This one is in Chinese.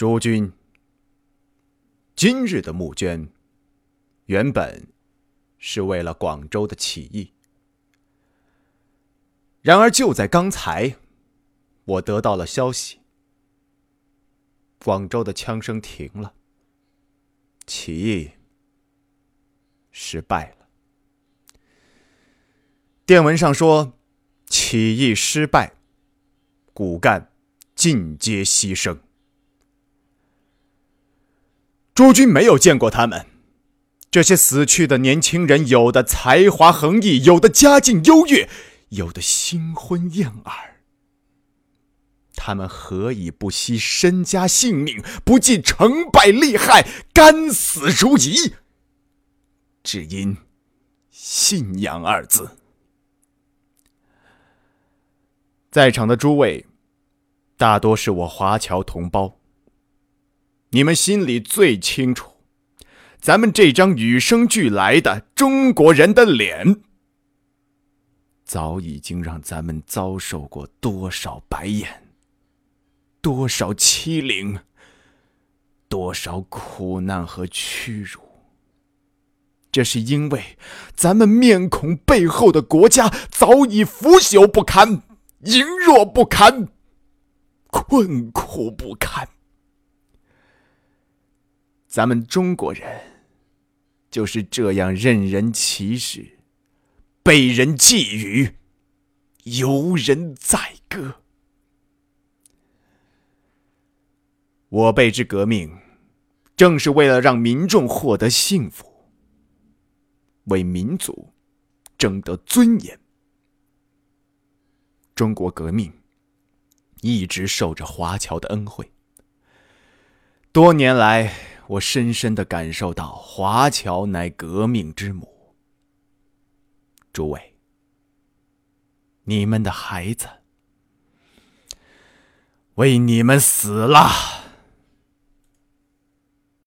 诸君，今日的募捐，原本是为了广州的起义。然而就在刚才，我得到了消息，广州的枪声停了，起义失败了。电文上说，起义失败，骨干尽皆牺牲。诸君没有见过他们，这些死去的年轻人，有的才华横溢，有的家境优越，有的新婚燕尔。他们何以不惜身家性命，不计成败利害，甘死如饴？只因信仰二字。在场的诸位，大多是我华侨同胞。你们心里最清楚，咱们这张与生俱来的中国人的脸，早已经让咱们遭受过多少白眼，多少欺凌，多少苦难和屈辱。这是因为咱们面孔背后的国家早已腐朽不堪，羸弱不堪，困苦不堪。咱们中国人就是这样任人歧视、被人觊觎、由人宰割。我辈之革命，正是为了让民众获得幸福，为民族争得尊严。中国革命一直受着华侨的恩惠，多年来。我深深的感受到，华侨乃革命之母。诸位，你们的孩子为你们死了。